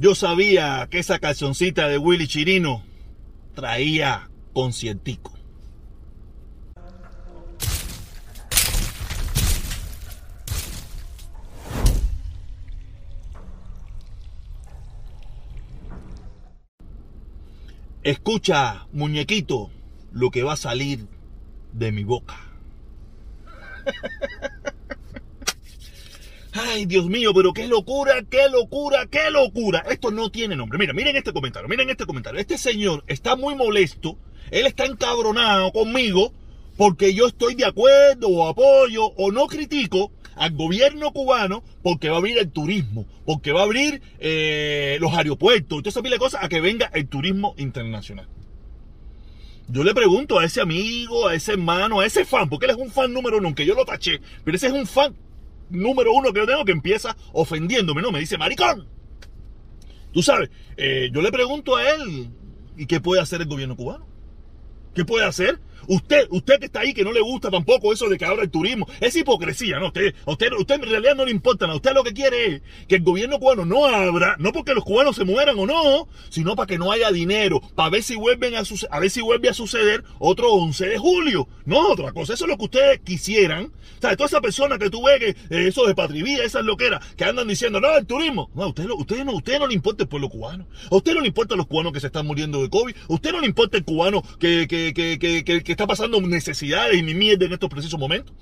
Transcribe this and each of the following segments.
Yo sabía que esa calzoncita de Willy Chirino traía concientico. Escucha, muñequito, lo que va a salir de mi boca. Ay, Dios mío, pero qué locura, qué locura, qué locura. Esto no tiene nombre. Mira, miren este comentario, miren este comentario. Este señor está muy molesto, él está encabronado conmigo porque yo estoy de acuerdo o apoyo o no critico al gobierno cubano porque va a abrir el turismo, porque va a abrir eh, los aeropuertos, entonces pide cosas a que venga el turismo internacional. Yo le pregunto a ese amigo, a ese hermano, a ese fan, porque él es un fan número uno, aunque yo lo taché, pero ese es un fan número uno que yo tengo que empieza ofendiéndome, ¿no? Me dice, maricón. Tú sabes, eh, yo le pregunto a él, ¿y qué puede hacer el gobierno cubano? ¿Qué puede hacer? Usted, usted que está ahí, que no le gusta tampoco eso de que ahora el turismo, es hipocresía, ¿no? Usted, usted, usted en realidad no le importa nada. Usted lo que quiere es que el gobierno cubano no abra, no porque los cubanos se mueran o no, sino para que no haya dinero, para ver si vuelven a, a ver si vuelve a suceder otro 11 de julio. No otra cosa, eso es lo que ustedes quisieran. O sea, toda esa persona que tú ves que eh, eso de patrivía, esas loqueras, que andan diciendo, no, el turismo. No, a usted, usted no, usted no le importa el pueblo cubano. A usted no le importa los cubanos que se están muriendo de COVID. A usted no le importa el cubano que, que, que, que, que está pasando necesidades y mi mierda en estos precisos momentos.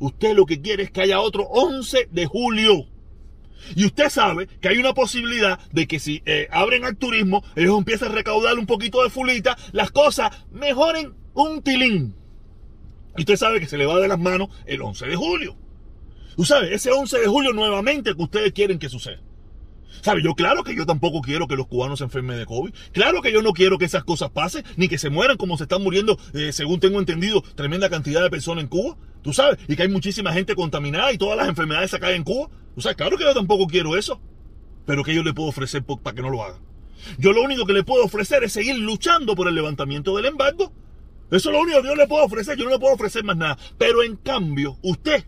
Usted lo que quiere es que haya otro 11 de julio. Y usted sabe que hay una posibilidad de que si eh, abren al turismo, ellos empiezan a recaudar un poquito de fulita, las cosas mejoren un tilín. Y usted sabe que se le va de las manos el 11 de julio. Usted sabe, ese 11 de julio nuevamente que ustedes quieren que suceda. ¿Sabe? Yo claro que yo tampoco quiero que los cubanos se enfermen de COVID. Claro que yo no quiero que esas cosas pasen, ni que se mueran como se están muriendo, eh, según tengo entendido, tremenda cantidad de personas en Cuba. Tú sabes, y que hay muchísima gente contaminada y todas las enfermedades se caen en Cuba. Tú sabes, claro que yo tampoco quiero eso. Pero que yo le puedo ofrecer para que no lo haga. Yo lo único que le puedo ofrecer es seguir luchando por el levantamiento del embargo. Eso es lo único que yo le puedo ofrecer. Yo no le puedo ofrecer más nada. Pero en cambio, usted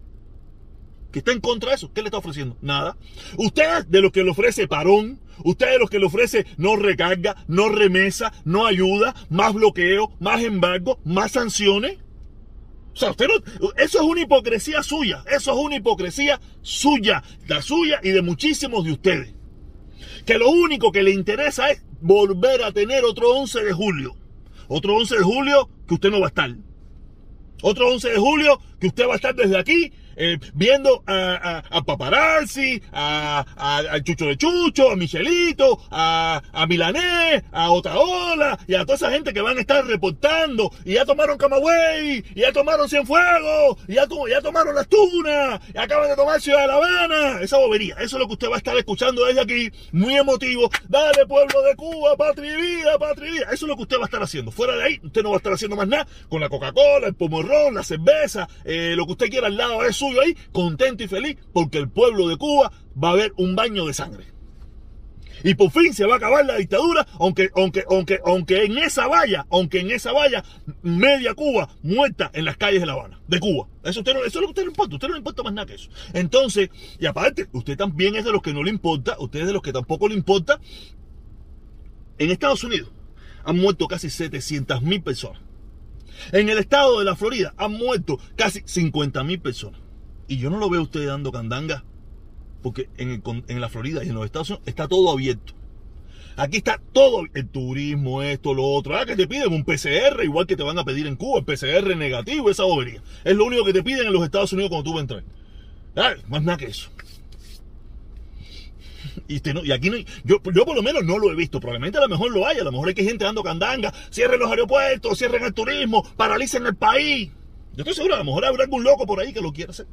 que está en contra de eso. ¿Qué le está ofreciendo? Nada. Usted de los que le ofrece parón, usted de los que le ofrece no recarga, no remesa, no ayuda, más bloqueo, más embargo, más sanciones. O sea, usted no, eso es una hipocresía suya, eso es una hipocresía suya, la suya y de muchísimos de ustedes. Que lo único que le interesa es volver a tener otro 11 de julio. Otro 11 de julio que usted no va a estar. Otro 11 de julio que usted va a estar desde aquí eh, viendo a, a, a Paparazzi, a, a, Chucho de Chucho, a Michelito, a, a Milanés, a Otaola y a toda esa gente que van a estar reportando y ya tomaron Camagüey, y ya tomaron Cienfuegos, y ya, ya tomaron Las Tunas, y acaban de tomar Ciudad de La Habana. Esa bobería, eso es lo que usted va a estar escuchando desde aquí, muy emotivo. Dale pueblo de Cuba, patria y vida, patria y vida. Eso es lo que usted va a estar haciendo. Fuera de ahí, usted no va a estar haciendo más nada con la Coca-Cola, el pomorrón, la cerveza, eh, lo que usted quiera al lado de eso ahí, contento y feliz, porque el pueblo de Cuba va a haber un baño de sangre. Y por fin se va a acabar la dictadura, aunque, aunque, aunque, aunque en esa valla, aunque en esa valla, media Cuba muerta en las calles de La Habana, de Cuba. Eso, usted eso es lo que usted no le importa, usted no le importa más nada que eso. Entonces, y aparte, usted también es de los que no le importa, usted es de los que tampoco le importa. En Estados Unidos han muerto casi 700 mil personas. En el estado de la Florida han muerto casi 50 mil personas. Y yo no lo veo a usted dando candanga. Porque en, la Florida y en los Estados Unidos está todo abierto. Aquí está todo, el turismo, esto, lo otro. Ah, que te piden un PCR, igual que te van a pedir en Cuba, el PCR negativo, esa bobería. Es lo único que te piden en los Estados Unidos cuando tú vas a entrar. Ah, más nada que eso. Y, y aquí no, yo, yo por lo menos no lo he visto. Probablemente a lo mejor lo haya. A lo mejor hay que gente dando candanga. Cierren los aeropuertos, cierren el turismo, paralicen el país. Yo estoy seguro, a lo mejor habrá algún loco por ahí que lo quiera hacer.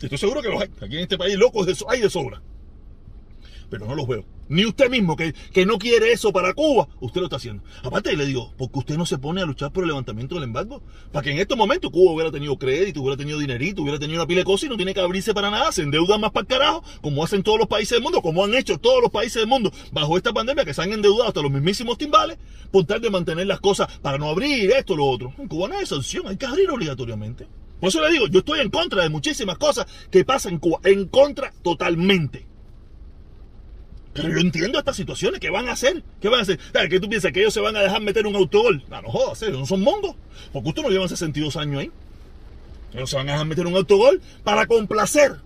Estoy seguro que los hay. Aquí en este país locos hay de sobra. Pero no los veo. Ni usted mismo, que, que no quiere eso para Cuba, usted lo está haciendo. Aparte, le digo, porque usted no se pone a luchar por el levantamiento del embargo. Para que en estos momentos Cuba hubiera tenido crédito, hubiera tenido dinerito, hubiera tenido una pila de cosas y no tiene que abrirse para nada, se endeudan más para el carajo, como hacen todos los países del mundo, como han hecho todos los países del mundo bajo esta pandemia, que se han endeudado hasta los mismísimos timbales, por tal de mantener las cosas para no abrir esto, lo otro. En Cuba no hay sanción, hay que abrir obligatoriamente. Por eso le digo, yo estoy en contra de muchísimas cosas que pasan en Cuba, en contra totalmente. Pero yo entiendo estas situaciones. ¿Qué van a hacer? ¿Qué van a hacer? ¿Qué tú piensas? ¿Que ellos se van a dejar meter un autogol? No, no jodas, no son mongos. Porque ustedes no llevan 62 años ahí. Ellos se van a dejar meter un autogol para complacer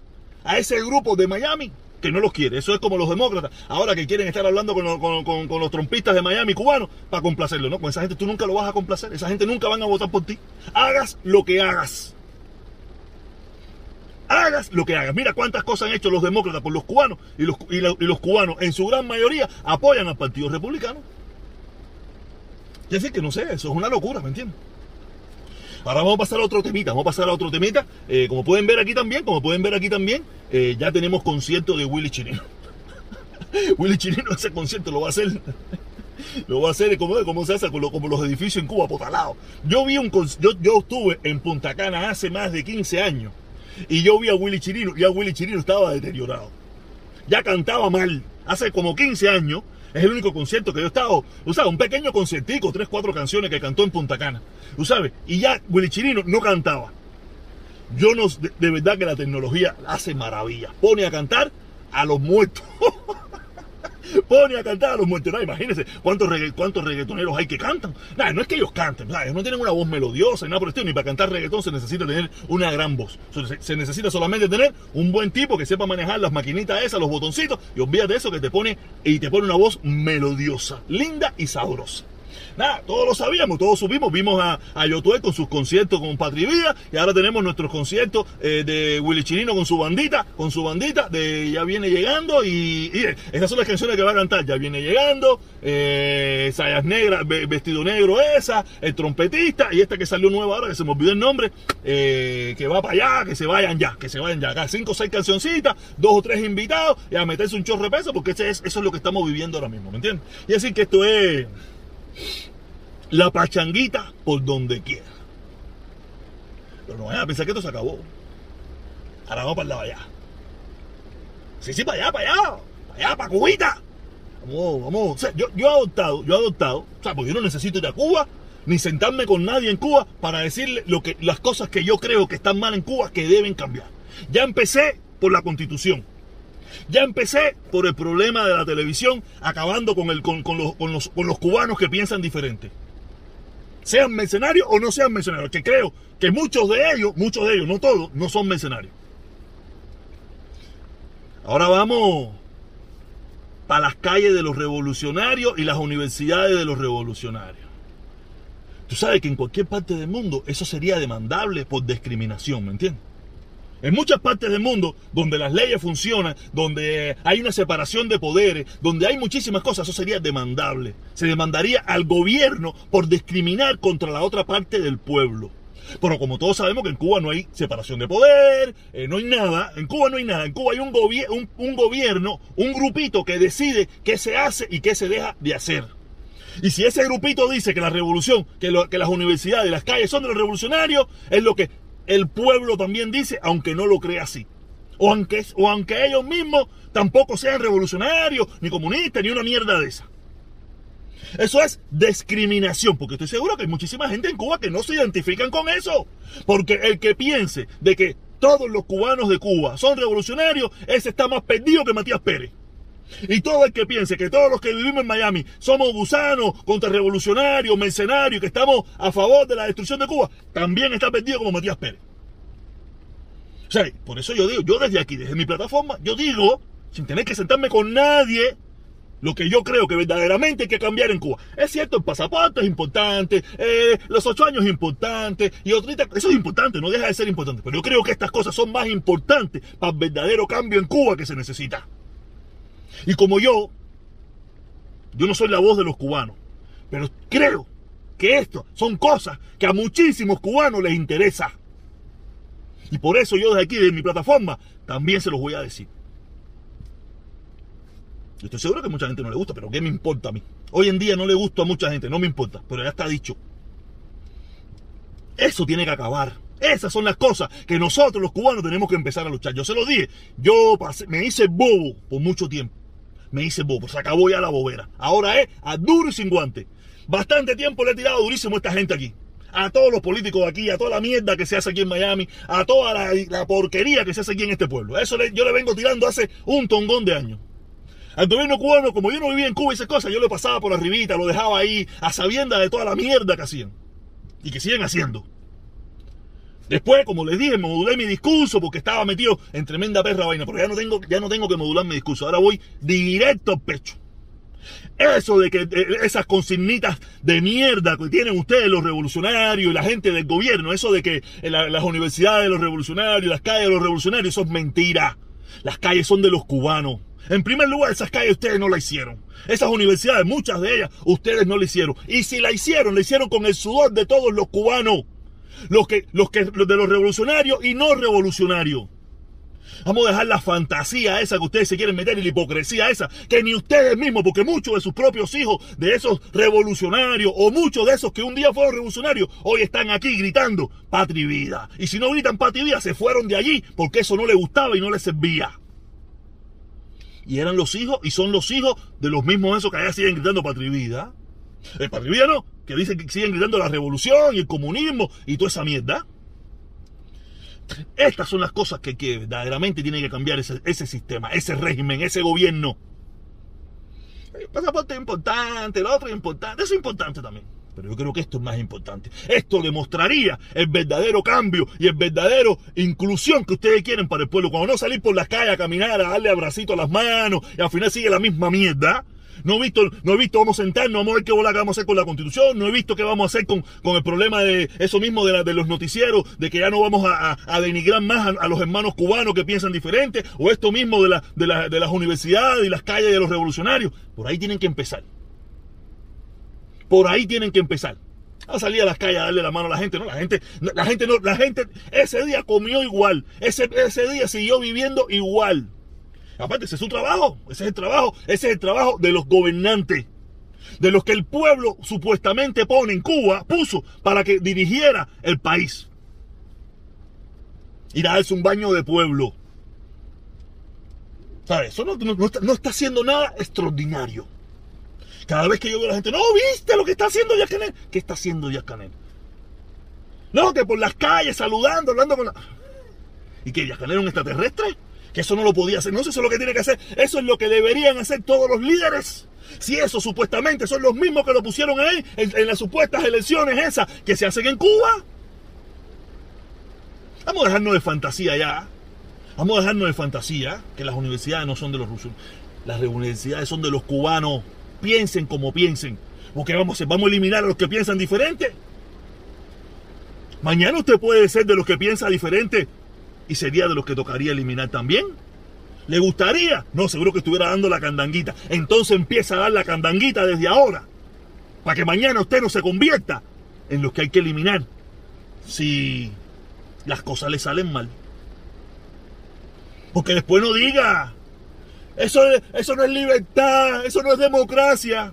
a ese grupo de Miami que no los quiere. Eso es como los demócratas. Ahora que quieren estar hablando con, los trompistas de Miami cubanos para complacerlo, ¿no? Con esa gente tú nunca lo vas a complacer. Esa gente nunca van a votar por ti. Hagas lo que hagas. Hagas lo que hagas. Mira cuántas cosas han hecho los demócratas por los cubanos y los, y los cubanos en su gran mayoría apoyan al Partido Republicano. Es decir, que no sé, eso es una locura, ¿me entiendes? Ahora vamos a pasar a otro temita, vamos a pasar a otro temita. Eh, como pueden ver aquí también, como pueden ver aquí también, eh, ya tenemos concierto de Willy Chirino. Willy Chirino ese concierto lo va a hacer. Lo va a hacer como, como se hace como los edificios en Cuba, potalados. Yo vi un yo, yo estuve en Punta Cana hace más de 15 años y yo vi a Willy Chirino y a Willy Chirino estaba deteriorado. Ya cantaba mal. Hace como 15 años es el único concierto que yo he estado, tú sabes, un pequeño conciertico, tres, cuatro canciones que cantó en Punta Cana, sabes, y ya Willy Chirino no cantaba. Yo no, de, de verdad que la tecnología hace maravillas. Pone a cantar a los muertos. pone a cantar a los muertos. imagínense cuántos, cuántos reggaetoneros hay que cantan. no es que ellos canten, no tienen una voz melodiosa, nada por el estilo, ni para cantar reggaetón se necesita tener una gran voz. Se, necesita solamente tener un buen tipo que sepa manejar las maquinitas esas, los botoncitos, y olvídate eso que te pone y te pone una voz melodiosa, linda y sabrosa. Nada, todos lo sabíamos, todos subimos, vimos a, a con sus conciertos con Patri Vida y ahora tenemos nuestros conciertos eh, de Willy Chirino con su bandita, con su bandita de Ya viene llegando y, y esas son las canciones que va a cantar, Ya viene llegando, eh, Sayas Negras, Vestido Negro esa, el trompetista y esta que salió nueva ahora, que se me olvidó el nombre, eh, que va para allá, que se vayan ya, que se vayan ya, acá cinco o seis cancioncitas, dos o tres invitados y a meterse un chorro de peso porque ese es, eso es lo que estamos viviendo ahora mismo, ¿me entiendes? Y decir que esto es la pachanguita por donde quiera. Pero no vayan a pensar que esto se acabó. Ahora vamos para el lado allá. Sí, sí, para allá, para allá. Para allá, para Cubita. Vamos, vamos. Yo, yo he adoptado, yo he adoptado. O sea, porque yo no necesito ir a Cuba, ni sentarme con nadie en Cuba para decirle lo que, las cosas que yo creo que están mal en Cuba que deben cambiar. Ya empecé por la constitución. Ya empecé por el problema de la televisión, acabando con, los, los cubanos que piensan diferente. Sean mercenarios o no sean mercenarios, que creo que muchos de ellos, muchos de ellos, no todos, no son mercenarios. Ahora vamos para las calles de los revolucionarios y las universidades de los revolucionarios. Tú sabes que en cualquier parte del mundo eso sería demandable por discriminación, ¿me entiendes? En muchas partes del mundo donde las leyes funcionan, donde hay una separación de poderes, donde hay muchísimas cosas, eso sería demandable. Se demandaría al gobierno por discriminar contra la otra parte del pueblo. Pero como todos sabemos que en Cuba no hay separación de poder, eh, no hay nada, en Cuba no hay nada, en Cuba hay un, un, gobierno, un grupito que decide qué se hace y qué se deja de hacer. Y si ese grupito dice que la revolución, que, que las universidades y las calles son de los revolucionarios, es lo que el pueblo también dice, aunque no lo crea así. O aunque, o aunque ellos mismos tampoco sean revolucionarios, ni comunistas, ni una mierda de esa. Eso es discriminación, porque estoy seguro que hay muchísima gente en Cuba que no se identifican con eso. Porque el que piense de que todos los cubanos de Cuba son revolucionarios, ese está más perdido que Matías Pérez. Y todo el que piense que todos los que vivimos en Miami somos gusanos, contrarrevolucionarios, mercenarios, que estamos a favor de la destrucción de Cuba, también está perdido como Matías Pérez. O sea, por eso yo digo, yo desde aquí, desde mi plataforma, yo digo, sin tener que sentarme con nadie, lo que yo creo que verdaderamente hay que cambiar en Cuba. Es cierto, el pasaporte es importante, eh, los ocho años es importante, y otrita, eso es importante, no deja de ser importante. Pero yo creo que estas cosas son más importantes para el verdadero cambio en Cuba que se necesita. Y como yo, yo no soy la voz de los cubanos, pero creo que esto son cosas que a muchísimos cubanos les interesa. Y por eso yo desde aquí, de mi plataforma, también se los voy a decir. Yo estoy seguro que a mucha gente no le gusta, pero ¿qué me importa a mí? Hoy en día no le gusta a mucha gente, no me importa, pero ya está dicho. Eso tiene que acabar. Esas son las cosas que nosotros los cubanos tenemos que empezar a luchar. Yo se lo dije, yo me hice bobo por mucho tiempo me dice bobo, se acabó ya la bobera. Ahora es a duro y sin guante. Bastante tiempo le he tirado durísimo a esta gente aquí. A todos los políticos de aquí, a toda la mierda que se hace aquí en Miami, a toda la, porquería que se hace aquí en este pueblo. Eso yo le vengo tirando hace un tongón de años. Al gobierno cubano, como yo no vivía en Cuba y esas cosas, yo le pasaba por arribita, lo dejaba ahí, a sabienda de toda la mierda que hacían. Y que siguen haciendo. Después, como les dije, modulé mi discurso porque estaba metido en tremenda perra vaina. Pero ya no tengo, ya no tengo que modular mi discurso. Ahora voy directo al pecho. Eso de que esas consignitas de mierda que tienen ustedes los revolucionarios y la gente del gobierno, eso de que las universidades de los revolucionarios, las calles de los revolucionarios, eso es mentira. Las calles son de los cubanos. En primer lugar, esas calles ustedes no la hicieron. Esas universidades, muchas de ellas, ustedes no la hicieron. Y si la hicieron, la hicieron con el sudor de todos los cubanos. Los que, los que, de los revolucionarios y no revolucionarios. Vamos a dejar la fantasía esa que ustedes se quieren meter y la hipocresía esa, que ni ustedes mismos, porque muchos de sus propios hijos, de esos revolucionarios, o muchos de esos que un día fueron revolucionarios, hoy están aquí gritando patria y vida. Y si no gritan patria vida, se fueron de allí porque eso no les gustaba y no les servía. Y eran los hijos, y son los hijos de los mismos esos que allá siguen gritando patria vida. El patria y vida no, que dicen que siguen gritando la revolución y el comunismo y toda esa mierda. Estas son las cosas que, verdaderamente tiene que cambiar ese, sistema, ese régimen, ese gobierno. El pasaporte es importante, el otro es importante, eso es importante también. Pero yo creo que esto es más importante. Esto demostraría el verdadero cambio y el verdadero inclusión que ustedes quieren para el pueblo. Cuando no salir por las calles a caminar, a darle abracito a las manos y al final sigue la misma mierda. No he visto, no he visto, vamos a sentarnos, vamos a ver qué bola vamos a hacer con la constitución, no he visto qué vamos a hacer con, con el problema de eso mismo de, la, de los noticieros, de que ya no vamos a, denigrar más a, los hermanos cubanos que piensan diferente, o esto mismo de, la, de, las universidades y las calles de los revolucionarios. Por ahí tienen que empezar. Por ahí tienen que empezar. A salir a las calles a darle la mano a la gente, no, la gente, la gente no, la gente ese día comió igual, ese día siguió viviendo igual. Aparte, ese es su trabajo, ese es el trabajo, ese es el trabajo de los gobernantes, de los que el pueblo supuestamente pone en Cuba, puso para que dirigiera el país. Ir a darse un baño de pueblo. ¿Sabes? Eso no, está, haciendo nada extraordinario. Cada vez que yo veo a la gente, no, ¿viste lo que está haciendo Díaz Canel? ¿Qué está haciendo Díaz Canel? No, que por las calles, saludando, hablando con la... ¿Y que Díaz Canel es un extraterrestre? Que eso no lo podía hacer. No eso es lo que tiene que hacer. Eso es lo que deberían hacer todos los líderes. Si eso supuestamente son los mismos que lo pusieron ahí en, las supuestas elecciones esas que se hacen en Cuba. Vamos a dejarnos de fantasía ya. Vamos a dejarnos de fantasía que las universidades no son de los rusos. Las universidades son de los cubanos. Piensen como piensen. Porque vamos, vamos a eliminar a los que piensan diferente. Mañana usted puede ser de los que piensa diferente y sería de los que tocaría eliminar también. ¿Le gustaría? No, seguro que estuviera dando la candanguita. Entonces empieza a dar la candanguita desde ahora. Para que mañana usted no se convierta en los que hay que eliminar. Si las cosas le salen mal. Porque después no diga. Eso, eso no es libertad, eso no es democracia.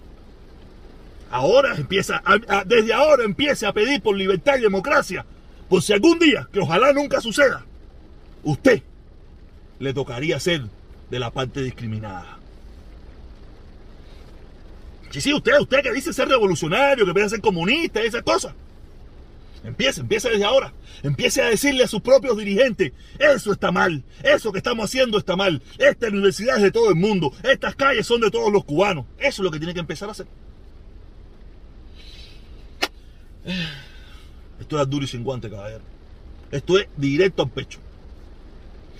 Ahora empieza, desde ahora empiece a pedir por libertad y democracia. Por si algún día, que ojalá nunca suceda, usted le tocaría ser de la parte discriminada. Sí, sí, usted, usted que dice ser revolucionario, que piensa ser comunista y esas cosas. Empiece, empiece desde ahora. Empiece a decirle a sus propios dirigentes, eso está mal, eso que estamos haciendo está mal. Esta universidad es de todo el mundo, estas calles son de todos los cubanos. Eso es lo que tiene que empezar a hacer. Esto es duro y sin guante, caballero. Esto es directo al pecho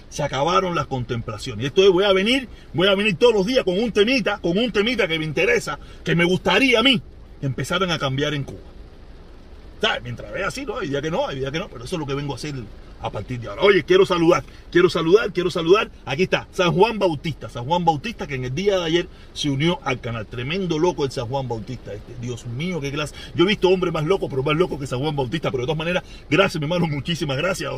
se acabaron las contemplaciones. Y esto es, voy a venir, voy a venir todos los días con un temita, con un temita que me interesa, que me gustaría a mí que empezaran a cambiar en Cuba. ¿Sabes? Mientras vea así, ¿no? Hay día que no, hay día que no, pero eso es lo que vengo a hacer a partir de ahora. Oye, quiero saludar, quiero saludar, quiero saludar. Aquí está, San Juan Bautista, San Juan Bautista que en el día de ayer se unió al canal. Tremendo loco el San Juan Bautista. Este. Dios mío, qué clase. Yo he visto hombre más loco, pero más loco que San Juan Bautista. Pero de todas maneras, gracias, mi hermano, muchísimas gracias.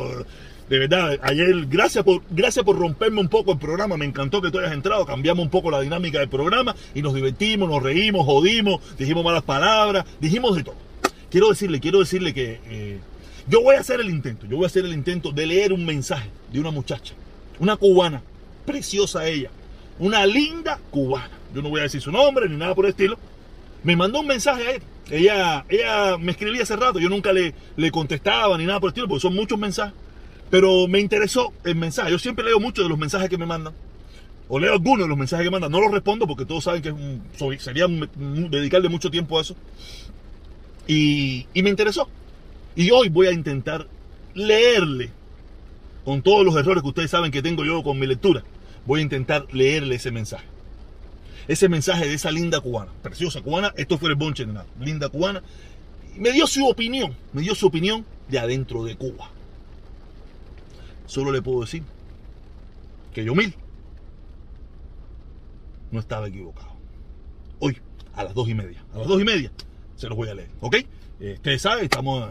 De verdad, ayer, gracias por, gracias por romperme un poco el programa. Me encantó que tú hayas entrado. Cambiamos un poco la dinámica del programa y nos divertimos, nos reímos, jodimos, dijimos malas palabras, dijimos de todo quiero decirle, quiero decirle que eh, yo voy a hacer el intento, yo voy a hacer el intento de leer un mensaje de una muchacha, una cubana, preciosa ella, una linda cubana. Yo no voy a decir su nombre ni nada por el estilo. Me mandó un mensaje a él. Ella, ella me escribía hace rato, yo nunca le, le contestaba ni nada por el estilo, porque son muchos mensajes. Pero me interesó el mensaje. Yo siempre leo mucho de los mensajes que me mandan. o leo algunos de los mensajes que mandan. No los respondo porque todos saben que sería dedicarle mucho tiempo a eso. Y me interesó. Y hoy voy a intentar leerle, con todos los errores que ustedes saben que tengo yo con mi lectura, voy a intentar leerle ese mensaje. Ese mensaje de esa linda cubana, preciosa cubana, esto fue el bonche de nada, linda cubana, me dio su opinión, me dio su opinión de adentro de Cuba. Solo le puedo decir que yo mil no estaba equivocado. Hoy, a las dos y media, a las dos y media, se los voy a leer, ¿ok? Eh, ustedes saben, estamos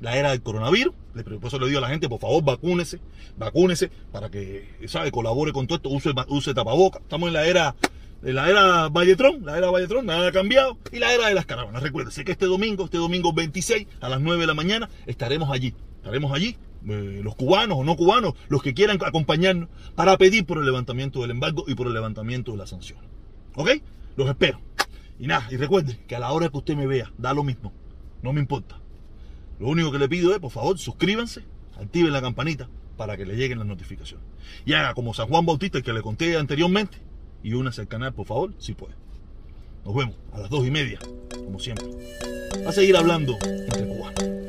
la era del coronavirus, por eso le digo a la gente, por favor, vacúnese, vacúnese, para que, ¿sabe? Colabore con todo esto, use, use tapaboca. Estamos en la era, en la era Valletrón, la era Valletrón, nada ha cambiado, y la era de las caravanas. Recuérdense que este domingo, este domingo 26, a las 9 de la mañana, estaremos allí, estaremos allí, eh, los cubanos o no cubanos, los que quieran acompañarnos, para pedir por el levantamiento del embargo y por el levantamiento de la sanción. ¿Ok? Los espero. Y nada, y recuerden que a la hora que usted me vea, da lo mismo, no me importa. Lo único que le pido es, por favor, suscríbanse, activen la campanita para que le lleguen las notificaciones. Y haga como San Juan Bautista, el que le conté anteriormente, y únase al canal, por favor, si puede. Nos vemos a las dos y media, como siempre. A seguir hablando entre cubanos.